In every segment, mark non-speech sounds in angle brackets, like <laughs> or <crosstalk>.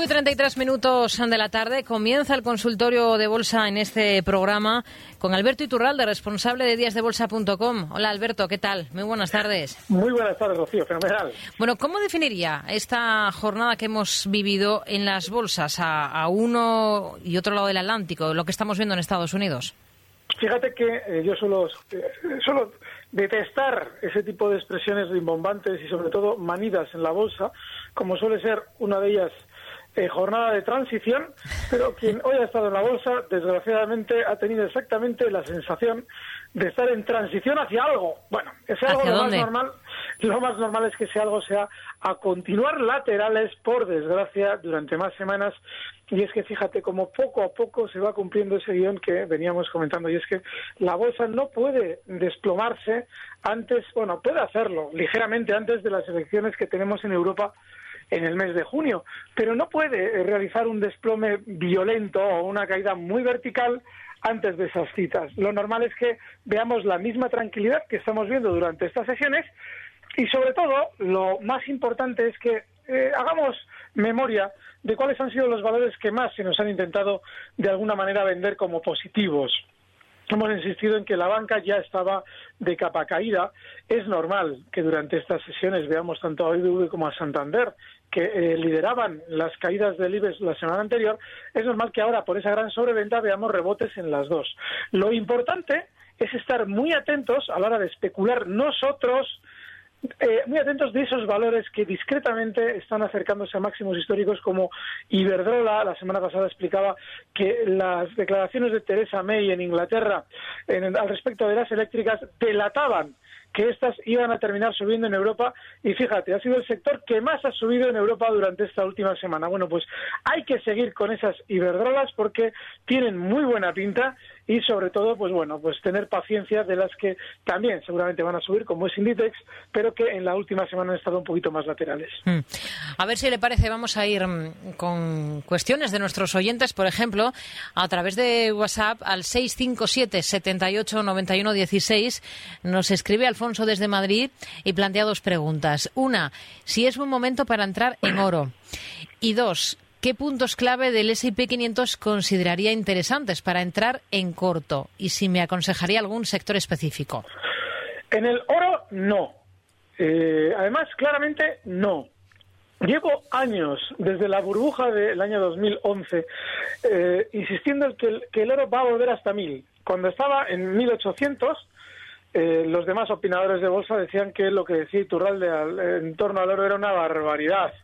5 y 33 minutos de la tarde comienza el consultorio de bolsa en este programa con Alberto Iturralde, responsable de díasdebolsa.com. Hola Alberto, ¿qué tal? Muy buenas tardes. Muy buenas tardes, Rocío, fenomenal. Bueno, ¿cómo definiría esta jornada que hemos vivido en las bolsas a, uno y otro lado del Atlántico, lo que estamos viendo en Estados Unidos? Fíjate que eh, yo solo, eh, solo detestar ese tipo de expresiones rimbombantes y sobre todo manidas en la bolsa, como suele ser una de ellas eh, jornada de transición, pero quien hoy ha estado en la bolsa, desgraciadamente, ha tenido exactamente la sensación de estar en transición hacia algo. Bueno, ese algo lo más normal, lo más normal es que ese algo sea a continuar laterales, por desgracia, durante más semanas. Y es que fíjate como poco a poco se va cumpliendo ese guion que veníamos comentando. Y es que la bolsa no puede desplomarse antes, bueno, puede hacerlo ligeramente antes de las elecciones que tenemos en Europa en el mes de junio, pero no puede realizar un desplome violento o una caída muy vertical antes de esas citas. Lo normal es que veamos la misma tranquilidad que estamos viendo durante estas sesiones y sobre todo lo más importante es que eh, hagamos memoria de cuáles han sido los valores que más se nos han intentado de alguna manera vender como positivos hemos insistido en que la banca ya estaba de capa caída. Es normal que durante estas sesiones veamos tanto a BBV como a Santander que eh, lideraban las caídas del IBEX la semana anterior. Es normal que ahora, por esa gran sobreventa, veamos rebotes en las dos. Lo importante es estar muy atentos a la hora de especular nosotros eh, muy atentos de esos valores que discretamente están acercándose a máximos históricos como Iberdrola. La semana pasada explicaba que las declaraciones de Theresa May en Inglaterra al respecto de las eléctricas delataban que estas iban a terminar subiendo en Europa y fíjate, ha sido el sector que más ha subido en Europa durante esta última semana. Bueno, pues hay que seguir con esas Iberdrolas porque tienen muy buena pinta y sobre todo, pues bueno, pues tener paciencia de las que también seguramente van a subir, como es Inditex, pero que en la última semana han estado un poquito más laterales. Hmm. A ver si le parece, vamos a ir mm, con cuestiones de nuestros oyentes, por ejemplo, a través de WhatsApp al 657 78 91 16 nos escribe Alfonso desde Madrid y plantea dos preguntas. Una, si es buen momento para entrar en oro. Y dos, ¿Qué puntos clave del S&P 500 consideraría interesantes para entrar en corto? Y si me aconsejaría algún sector específico. En el oro, no. Eh, además, claramente, no. Llevo años, desde la burbuja del año 2011, eh, insistiendo en que el, oro va a volver hasta 1000. Cuando estaba en 1800, eh, los demás opinadores de bolsa decían que lo que decía Iturralde en torno al oro era una barbaridad,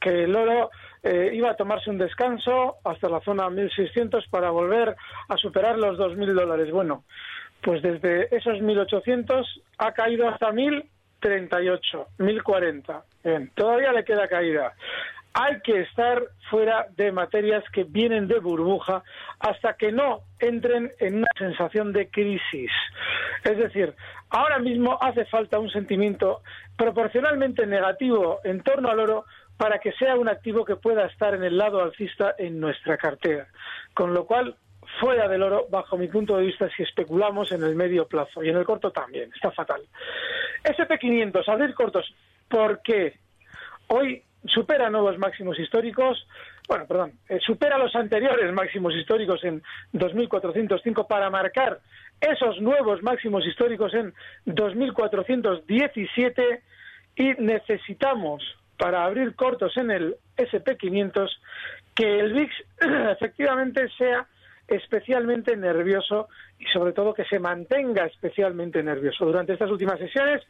que el oro eh, iba a tomarse un descanso hasta la zona 1600 para volver a superar los 2.000 dólares. Bueno, pues desde esos 1.800 ha caído hasta 1.038, 1.040. Bien, todavía le queda caída. Hay que estar fuera de materias que vienen de burbuja hasta que no entren en una sensación de crisis. Es decir, ahora mismo hace falta un sentimiento proporcionalmente negativo en torno al oro para que sea un activo que pueda estar en el lado alcista en nuestra cartera. Con lo cual, fuera del oro, bajo mi punto de vista, si especulamos en el medio plazo y en el corto también, está fatal. SP500, abrir cortos, ¿por qué? Hoy supera nuevos máximos históricos, bueno, perdón, eh, supera los anteriores máximos históricos en 2.405 para marcar esos nuevos máximos históricos en 2.417 y necesitamos para abrir cortos en el SP500 que el VIX <clears throat> efectivamente sea especialmente nervioso y sobre todo que se mantenga especialmente nervioso. Durante estas últimas sesiones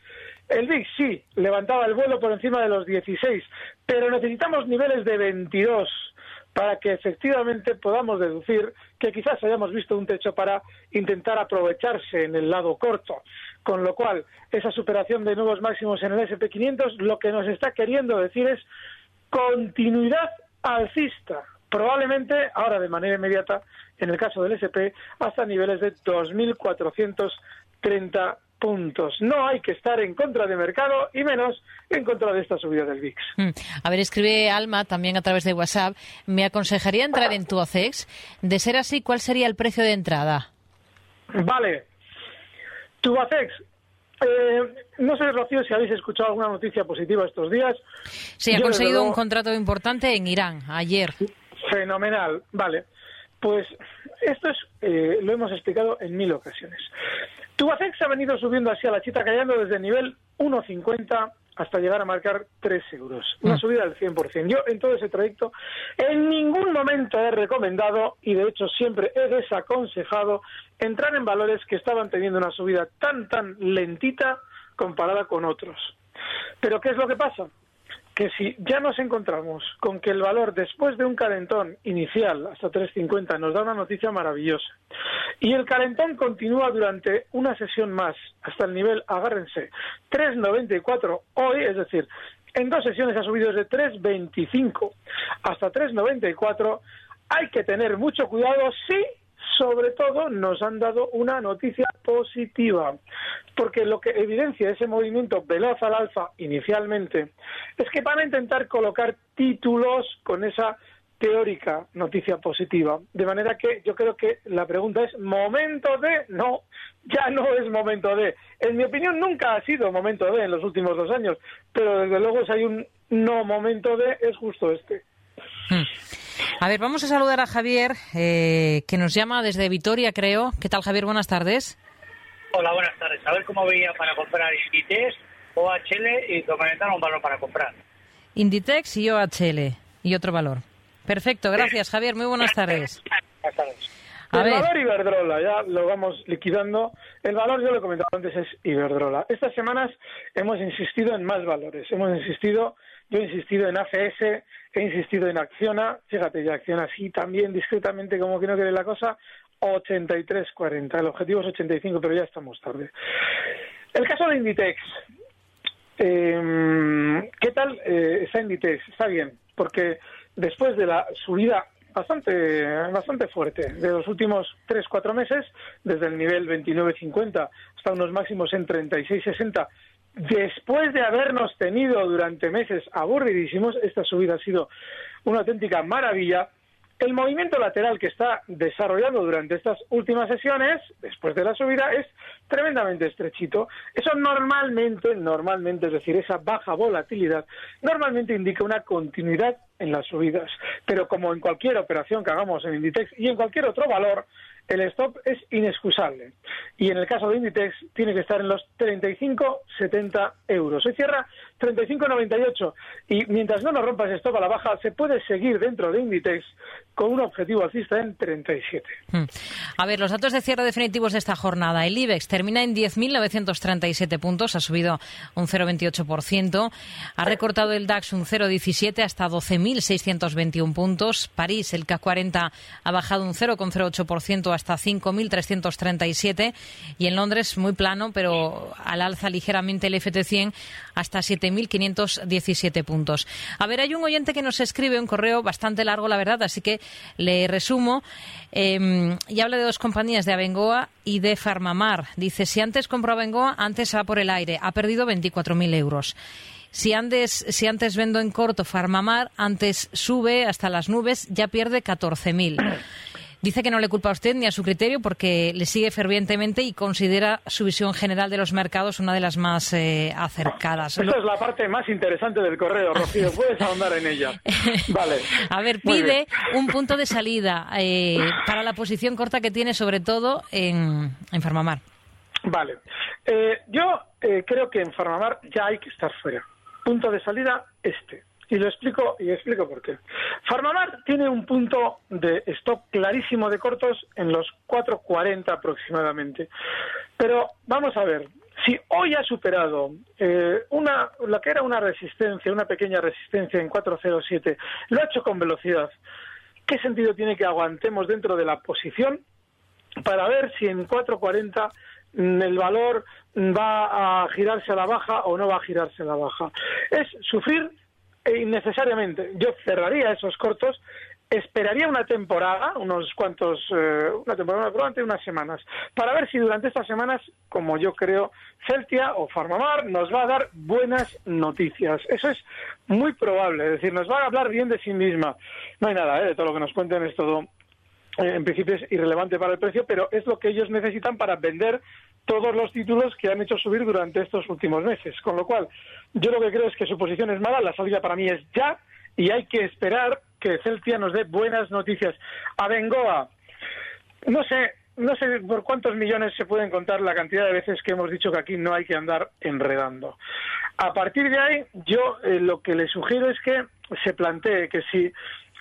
el VIX sí levantaba el vuelo por encima de los 16, pero necesitamos niveles de 22 para que efectivamente podamos deducir que quizás hayamos visto un techo para intentar aprovecharse en el lado corto. Con lo cual, esa superación de nuevos máximos en el SP500 lo que nos está queriendo decir es continuidad alcista. Probablemente, ahora de manera inmediata, en el caso del SP, hasta niveles de 2.430 puntos. No hay que estar en contra de mercado y menos en contra de esta subida del VIX. Hmm. A ver, escribe Alma también a través de WhatsApp. ¿Me aconsejaría entrar en Tuacex? De ser así, ¿cuál sería el precio de entrada? Vale. Tuacex. Eh, no sé, Rocío, si habéis escuchado alguna noticia positiva estos días. Sí, ha conseguido un contrato importante en Irán ayer. Fenomenal. Vale. Pues esto es, eh, lo hemos explicado en mil ocasiones. Tubacex ha venido subiendo así a la chita callando desde el nivel 1,50 hasta llegar a marcar 3 euros. Una mm. subida del 100%. Yo en todo ese trayecto en ningún momento he recomendado y de hecho siempre he desaconsejado entrar en valores que estaban teniendo una subida tan, tan lentita comparada con otros. Pero ¿qué es lo que pasa? Que si ya nos encontramos con que el valor después de un calentón inicial hasta 3.50 nos da una noticia maravillosa y el calentón continúa durante una sesión más hasta el nivel, agárrense, 3.94 hoy, es decir, en dos sesiones ha subido desde 3.25 hasta 3.94, hay que tener mucho cuidado si sobre todo nos han dado una noticia positiva, porque lo que evidencia ese movimiento veloz al alfa inicialmente es que van a intentar colocar títulos con esa teórica noticia positiva. De manera que yo creo que la pregunta es, ¿momento de? No, ya no es momento de. En mi opinión nunca ha sido momento de en los últimos dos años, pero desde luego si hay un no momento de, es justo este. Hmm. A ver, vamos a saludar a Javier, eh, que nos llama desde Vitoria, creo. ¿Qué tal, Javier? Buenas tardes. Hola, buenas tardes. A ver cómo veía para comprar Inditex, OHL y comentar un valor para comprar. Inditex y OHL y otro valor. Perfecto, gracias, Javier. Muy buenas tardes. Buenas tardes. el valor Iberdrola, ya lo vamos liquidando. El valor, yo lo he comentado antes, es Iberdrola. Estas semanas hemos insistido en más valores. Hemos insistido, yo he insistido en ACS, he insistido en Acciona, fíjate, ya Acciona sí también discretamente, como que no quiere la cosa, 83.40. El objetivo es 85, pero ya estamos tarde. El caso de Inditex. Eh, ¿Qué tal eh, está Inditex? Está bien, porque después de la subida bastante bastante fuerte de los últimos 3-4 meses, desde el nivel 29.50 hasta unos máximos en 36.60, después de habernos tenido durante meses aburridísimos, esta subida ha sido una auténtica maravilla. El movimiento lateral que está desarrollando durante estas últimas sesiones, después de la subida, es tremendamente estrechito. Eso normalmente, normalmente, es decir, esa baja volatilidad, normalmente indica una continuidad en las subidas. Pero como en cualquier operación que hagamos en Inditex y en cualquier otro valor, el stop es inexcusable. Y en el caso de Inditex tiene que estar en los 35,70 euros. Hoy cierra 35,98. Y mientras no nos rompa ese stop a la baja, se puede seguir dentro de Inditex con un objetivo alcista en 37. Hmm. A ver, los datos de cierre definitivos de esta jornada. El IBEX termina en 10.937 puntos, ha subido un 0,28%. Ha recortado el DAX un 0,17 hasta 12.621 puntos. París, el CAC 40, ha bajado un 0,08% hasta 5.337 y en Londres muy plano, pero al alza ligeramente el FT100 hasta 7.517 puntos. A ver, hay un oyente que nos escribe un correo bastante largo, la verdad, así que le resumo. Eh, y habla de dos compañías, de Abengoa y de Farmamar. Dice, si antes compró Abengoa, antes va por el aire. Ha perdido 24.000 euros. Si antes, si antes vendo en corto Farmamar, antes sube hasta las nubes, ya pierde 14.000. Dice que no le culpa a usted ni a su criterio porque le sigue fervientemente y considera su visión general de los mercados una de las más eh, acercadas. Esta es la parte más interesante del correo, Rocío. <laughs> Puedes ahondar en ella. Vale. a ver, pide un punto de salida eh, para la posición corta que tiene, sobre todo en, en Farmamar. Vale. Eh, yo eh, creo que en Farmamar ya hay que estar fuera. Punto de salida este. Y lo explico y explico por qué. Farmamar tiene un punto de stock clarísimo de cortos en los 4.40 aproximadamente. Pero vamos a ver, si hoy ha superado eh, una, lo que era una resistencia, una pequeña resistencia en 4.07, lo ha hecho con velocidad, ¿qué sentido tiene que aguantemos dentro de la posición para ver si en 4.40 el valor va a girarse a la baja o no va a girarse a la baja. Es sufrir innecesariamente. Yo cerraría esos cortos, esperaría una temporada, unos cuantos, eh, una temporada, durante unas semanas, para ver si durante estas semanas, como yo creo, Celtia o Farmamar nos va a dar buenas noticias. Eso es muy probable, es decir, nos va a hablar bien de sí misma. No hay nada, ¿eh? de todo lo que nos cuenten es todo eh, en principio es irrelevante para el precio, pero es lo que ellos necesitan para vender todos los títulos que han hecho subir durante estos últimos meses. Con lo cual, yo lo que creo es que su posición es mala, la salida para mí es ya, y hay que esperar que Celtia nos dé buenas noticias. A Bengoa, no sé, no sé por cuántos millones se pueden contar la cantidad de veces que hemos dicho que aquí no hay que andar enredando. A partir de ahí, yo eh, lo que le sugiero es que se plantee que si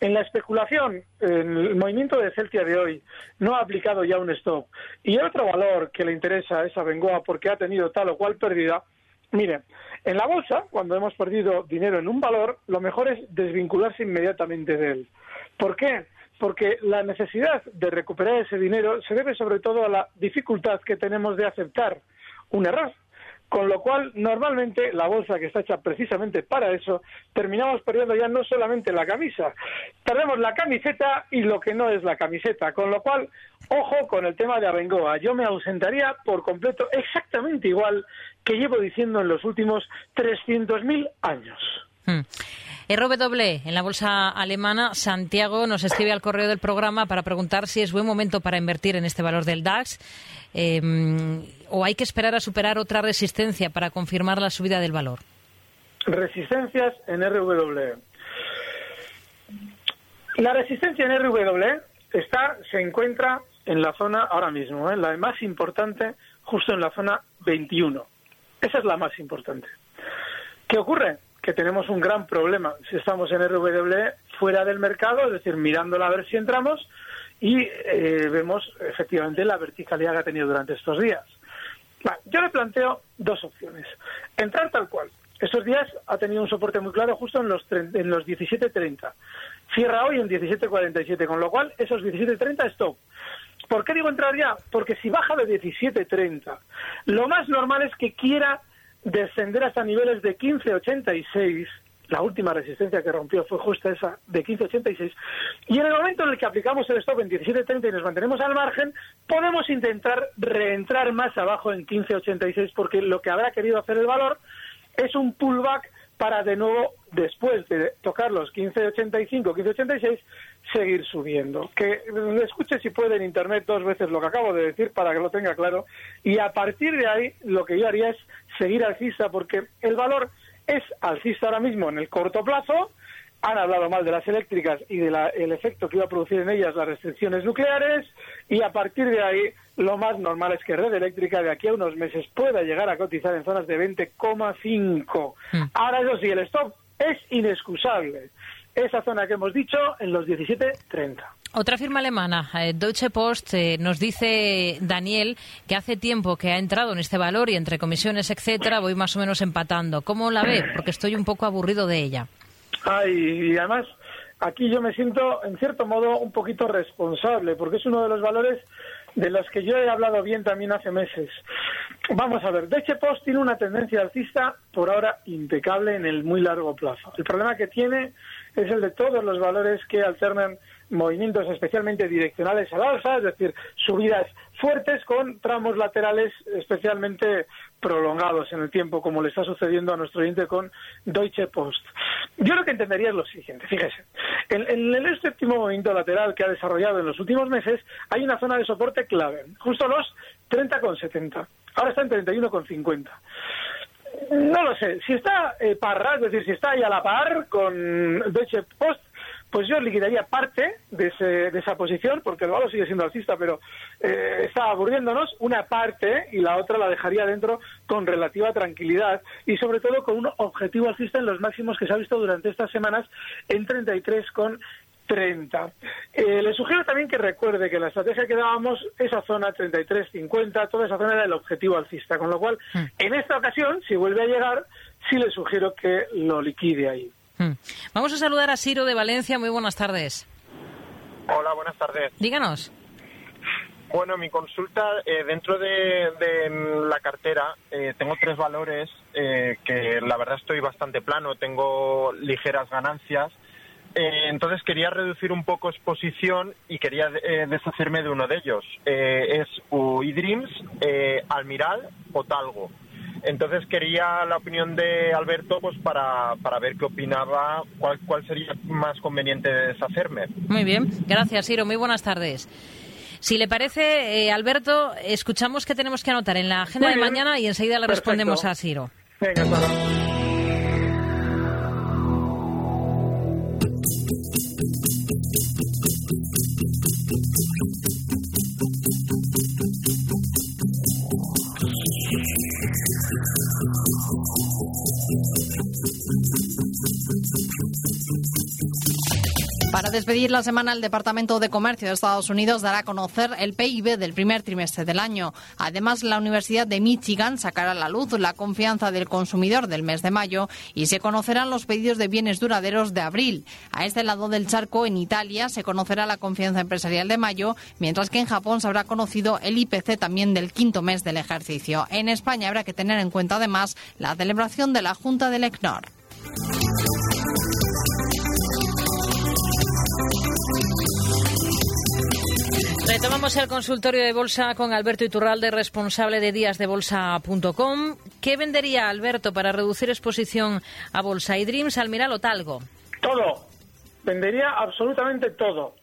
en la especulación, en el movimiento de Celtia de hoy no ha aplicado ya un stop y otro valor que le interesa a esa Bengoa porque ha tenido tal o cual pérdida, mire, en la bolsa, cuando hemos perdido dinero en un valor, lo mejor es desvincularse inmediatamente de él. ¿Por qué? Porque la necesidad de recuperar ese dinero se debe sobre todo a la dificultad que tenemos de aceptar un error. Con lo cual, normalmente, la bolsa que está hecha precisamente para eso, terminamos perdiendo ya no solamente la camisa, perdemos la camiseta y lo que no es la camiseta. Con lo cual, ojo con el tema de Abengoa. Yo me ausentaría por completo exactamente igual que llevo diciendo en los últimos 300.000 años. Hmm. RW, en la bolsa alemana, Santiago nos escribe al correo del programa para preguntar si es buen momento para invertir en este valor del DAX em, o hay que esperar a superar otra resistencia para confirmar la subida del valor. Resistencias en RW. La resistencia en RW está, se encuentra en la zona ahora mismo, ¿eh? la más importante, justo en la zona 21. Esa es la más importante. ¿Qué ocurre? Que tenemos un gran problema si estamos en RW fuera del mercado, es decir, mirándola a ver si entramos y eh, vemos efectivamente la verticalidad que ha tenido durante estos días. yo le planteo dos opciones. Entrar tal cual. Estos días ha tenido un soporte muy claro justo en los, en los 17.30. Cierra hoy en 17.47, con lo cual esos 17.30 stop. ¿Por qué digo entrar ya? Porque si baja de 17.30, lo más normal es que quiera descender hasta niveles de 15,86. La última resistencia que rompió fue justo esa de 15,86. Y en el momento en el que aplicamos el stop en 17,30 y nos mantenemos al margen, podemos intentar reentrar más abajo en 15,86 porque lo que habrá querido hacer el valor es un pullback para de nuevo, después de tocar los 15.85, 15.86, seguir subiendo. Que escuche si puede en Internet dos veces lo que acabo de decir para que lo tenga claro. Y a partir de ahí, lo que yo haría es seguir alcista, porque el valor es alcista ahora mismo en el corto plazo. Han hablado mal de las eléctricas y del efecto que iba a producir en ellas las restricciones nucleares. Y a partir de ahí, lo más normal es que Red Eléctrica de aquí a unos meses pueda llegar a cotizar en zonas de 20,5. Hmm. Ahora, eso sí, el stop es inexcusable. Esa zona que hemos dicho en los 17.30. Otra firma alemana, eh, Deutsche Post, eh, nos dice Daniel que hace tiempo que ha entrado en este valor y entre comisiones, etcétera, voy más o menos empatando. ¿Cómo la ve? Porque estoy un poco aburrido de ella. Ay, y además aquí yo me siento en cierto modo un poquito responsable porque es uno de los valores de los que yo he hablado bien también hace meses. Vamos a ver, Deutsche Post tiene una tendencia alcista por ahora impecable en el muy largo plazo. El problema que tiene es el de todos los valores que alternan movimientos especialmente direccionales al alza, es decir, subidas fuertes con tramos laterales especialmente prolongados en el tiempo, como le está sucediendo a nuestro oyente con Deutsche Post. Yo lo que entendería es lo siguiente, fíjese, en, en el séptimo movimiento lateral que ha desarrollado en los últimos meses hay una zona de soporte clave, justo los 30,70. Ahora está en 31,50. No lo sé. Si está eh, parra, es decir, si está ahí a la par con Deutsche Post, pues yo liquidaría parte de, ese, de esa posición, porque el valor sigue siendo alcista, pero eh, está aburriéndonos, una parte y la otra la dejaría dentro con relativa tranquilidad y sobre todo con un objetivo alcista en los máximos que se ha visto durante estas semanas en 33 con 30. Eh, le sugiero también que recuerde que la estrategia que dábamos, esa zona 33-50, toda esa zona era el objetivo alcista, con lo cual, Hmm. en esta ocasión, si vuelve a llegar, sí le sugiero que lo liquide ahí. Hmm. Vamos a saludar a Siro de Valencia. Muy buenas tardes. Hola, buenas tardes. Díganos. Bueno, mi consulta, eh, dentro de, de, la cartera, eh, tengo tres valores eh, que la verdad estoy bastante plano, tengo ligeras ganancias. Eh, entonces quería reducir un poco exposición y quería eh, deshacerme de uno de ellos. Eh, es UiDreams, eh, Almiral o Talgo. Entonces quería la opinión de Alberto pues para, para ver qué opinaba, cuál, cuál sería más conveniente de deshacerme. Muy bien. Gracias, Siro. Muy buenas tardes. Si le parece, eh, Alberto, escuchamos que tenemos que anotar en la agenda Muy de bien. mañana y enseguida le Perfecto. respondemos a Siro. Venga, despedir la semana, el Departamento de Comercio de Estados Unidos dará a conocer el PIB del primer trimestre del año. Además, la Universidad de Michigan sacará a la luz la confianza del consumidor del mes de mayo y se conocerán los pedidos de bienes duraderos de abril. A este lado del charco, en Italia, se conocerá la confianza empresarial de mayo, mientras que en Japón se habrá conocido el IPC también del quinto mes del ejercicio. En España habrá que tener en cuenta además la celebración de la Junta del ECNOR. Retomamos el consultorio de bolsa con Alberto Iturralde, responsable de díasdebolsa.com. ¿Qué vendería Alberto para reducir exposición a bolsa? ¿Y Dreams, Almiral o Talgo? Todo. Vendería absolutamente todo.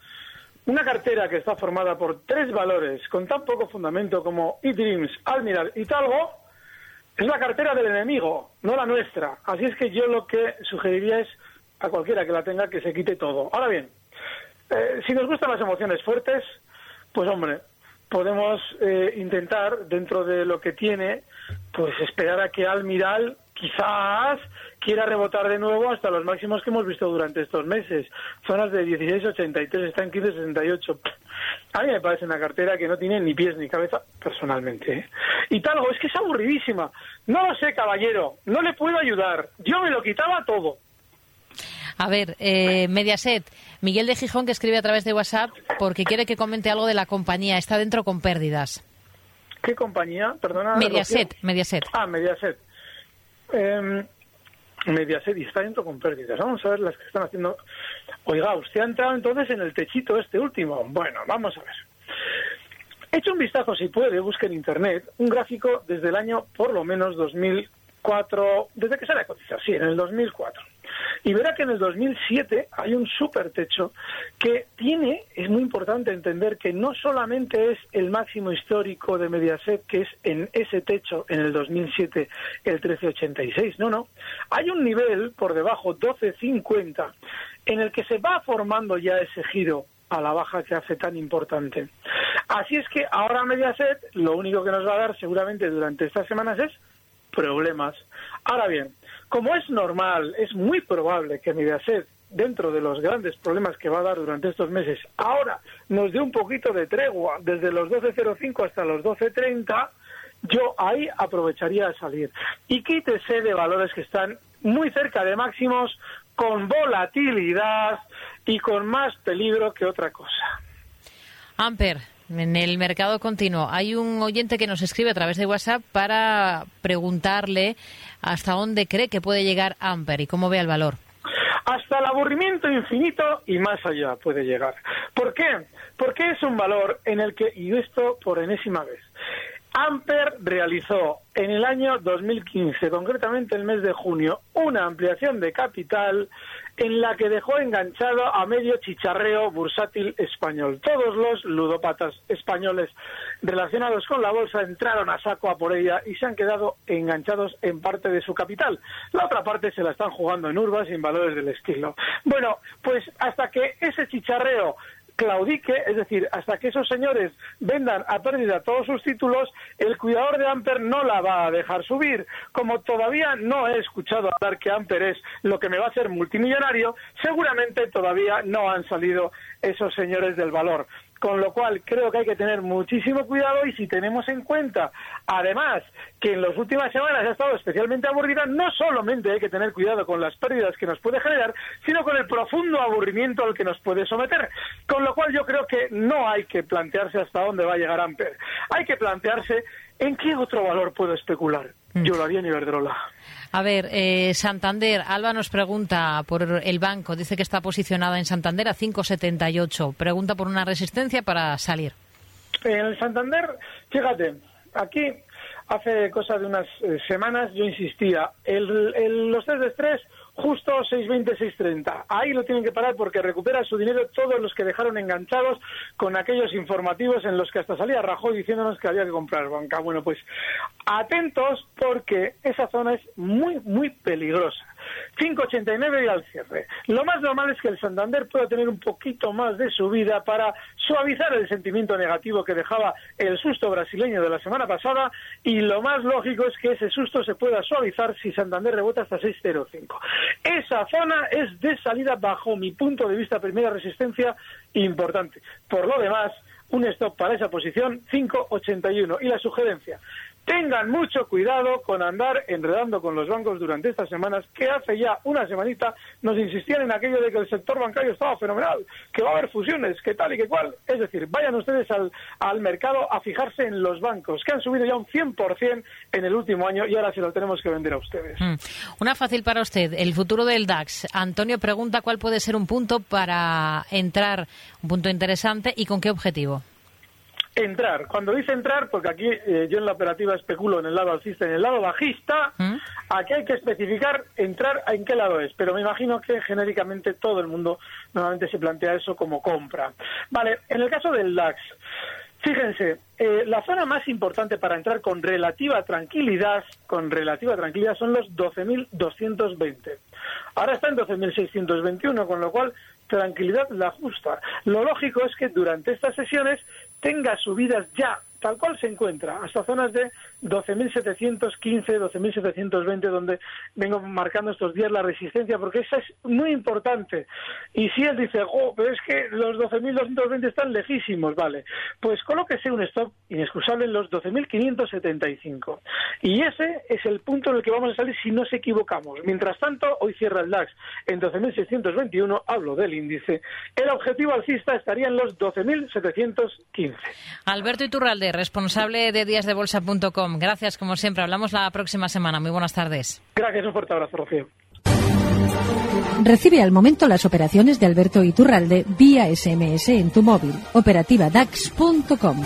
Una cartera que está formada por tres valores con tan poco fundamento como eDreams, Almiral y Talgo es la cartera del enemigo, no la nuestra. Así es que yo lo que sugeriría es a cualquiera que la tenga que se quite todo. Ahora bien, eh, si nos gustan las emociones fuertes, pues hombre, podemos eh, intentar, dentro de lo que tiene, pues esperar a que Almiral quizás quiera rebotar de nuevo hasta los máximos que hemos visto durante estos meses. Zonas de 16,83, está en 15,68. A mí me parece una cartera que no tiene ni pies ni cabeza, personalmente. ¿eh? Y Talgo, es que es aburridísima. No lo sé, caballero, no le puedo ayudar. Yo me lo quitaba todo. A ver, eh, Mediaset, Miguel de Gijón que escribe a través de WhatsApp porque quiere que comente algo de la compañía. Está dentro con pérdidas. ¿Qué compañía? Perdona. Mediaset. Mediaset. Ah, Mediaset. Eh, Mediaset y está dentro con pérdidas. Vamos a ver las que están haciendo. Oiga, usted ha entrado entonces en el techito este último. Bueno, vamos a ver. Eche un vistazo si puede, busque en internet un gráfico desde el año por lo menos 2004, desde que sale a cotizar, sí, en el 2004. Y verá que en el 2007 hay un super techo que tiene, es muy importante entender que no solamente es el máximo histórico de Mediaset, que es en ese techo en el 2007 el 1386, no, no. Hay un nivel por debajo, 1250, en el que se va formando ya ese giro a la baja que hace tan importante. Así es que ahora Mediaset lo único que nos va a dar seguramente durante estas semanas es problemas. Ahora bien, como es normal, es muy probable que Mediaset, dentro de los grandes problemas que va a dar durante estos meses, ahora nos dé un poquito de tregua desde los 12.05 hasta los 12.30, yo ahí aprovecharía de salir. Y quítese de valores que están muy cerca de máximos, con volatilidad y con más peligro que otra cosa. Amper, en el mercado continuo, hay un oyente que nos escribe a través de WhatsApp para preguntarle hasta dónde cree que puede llegar Amper y cómo ve el valor. hasta el aburrimiento infinito y más allá puede llegar. ¿Por qué? Porque es un valor en el que, y esto por enésima vez, Amper realizó en el año 2015, concretamente el mes de junio, una ampliación de capital en la que dejó enganchado a medio chicharreo bursátil español. Todos los ludopatas españoles relacionados con la bolsa entraron a saco a por ella y se han quedado enganchados en parte de su capital. La otra parte se la están jugando en urbas y en valores del estilo. Bueno, pues hasta que ese chicharreo claudique, es decir, hasta que esos señores vendan a pérdida todos sus títulos, el cuidador de Amper no la va a dejar subir. Como todavía no he escuchado hablar que Amper es lo que me va a hacer multimillonario, seguramente todavía no han salido esos señores del valor. Con lo cual creo que hay que tener muchísimo cuidado y si tenemos en cuenta, además, que en las últimas semanas ha estado especialmente aburrida, no solamente hay que tener cuidado con las pérdidas que nos puede generar, sino con el profundo aburrimiento al que nos puede someter. Con lo cual yo creo que no hay que plantearse hasta dónde va a llegar Amper. Hay que plantearse en qué otro valor puedo especular. Mm. Yo lo haría en Iberdrola. A ver, eh, Santander, Alba nos pregunta por el banco, dice que está posicionada en Santander a 5,78. Pregunta por una resistencia para salir. En el Santander, fíjate, aquí hace cosa de unas eh, semanas yo insistía, el, los test de estrés justo 6.20, 6.30. Ahí lo tienen que parar porque recupera su dinero todos los que dejaron enganchados con aquellos informativos en los que hasta salía Rajoy diciéndonos que había que comprar banca. Bueno, pues atentos porque esa zona es muy, muy peligrosa. 5,89 y al cierre. Lo más normal es que el Santander pueda tener un poquito más de subida para suavizar el sentimiento negativo que dejaba el susto brasileño de la semana pasada y lo más lógico es que ese susto se pueda suavizar si Santander rebota hasta 6,05. Esa zona es de salida bajo mi punto de vista primera resistencia importante. Por lo demás, un stop para esa posición 5,81 y la sugerencia tengan mucho cuidado con andar enredando con los bancos durante estas semanas, que hace ya una semanita nos insistían en aquello de que el sector bancario estaba fenomenal, que va a haber fusiones, que tal y que cual. Es decir, vayan ustedes al, al mercado a fijarse en los bancos, que han subido ya un 100% en el último año y ahora se lo tenemos que vender a ustedes. Mm. Una fácil para usted, el futuro del DAX. Antonio pregunta cuál puede ser un punto para entrar, un punto interesante y con qué objetivo. Entrar. Cuando dice entrar, porque aquí eh, yo en la operativa especulo en el lado alcista y en el lado bajista, ¿Mm? aquí hay que especificar entrar en qué lado es. Pero me imagino que genéricamente todo el mundo normalmente se plantea eso como compra. Vale, en el caso del DAX, fíjense, eh, la zona más importante para entrar con relativa tranquilidad, con relativa tranquilidad, son los 12.220. Ahora está en 12.621, con lo cual tranquilidad la justa. Lo lógico es que durante estas sesiones tenga subidas ya tal cual se encuentra, hasta zonas de 12.715, 12.720, donde vengo marcando estos días la resistencia, porque esa es muy importante. Y si él dice, oh, pero es que los 12.220 están lejísimos, vale, pues colóquese un stop inexcusable en los 12.575. Y ese es el punto en el que vamos a salir si no nos equivocamos. Mientras tanto, hoy cierra el DAX en 12.621, hablo del índice. El objetivo alcista estaría en los 12.715. Alberto Iturralde, responsable de díasdebolsa.com. Gracias, como siempre. Hablamos la próxima semana. Muy buenas tardes. Gracias, un fuerte abrazo, Rocío. Recibe al momento las operaciones de Alberto Iturralde vía SMS en tu móvil. Operativa DAX.com.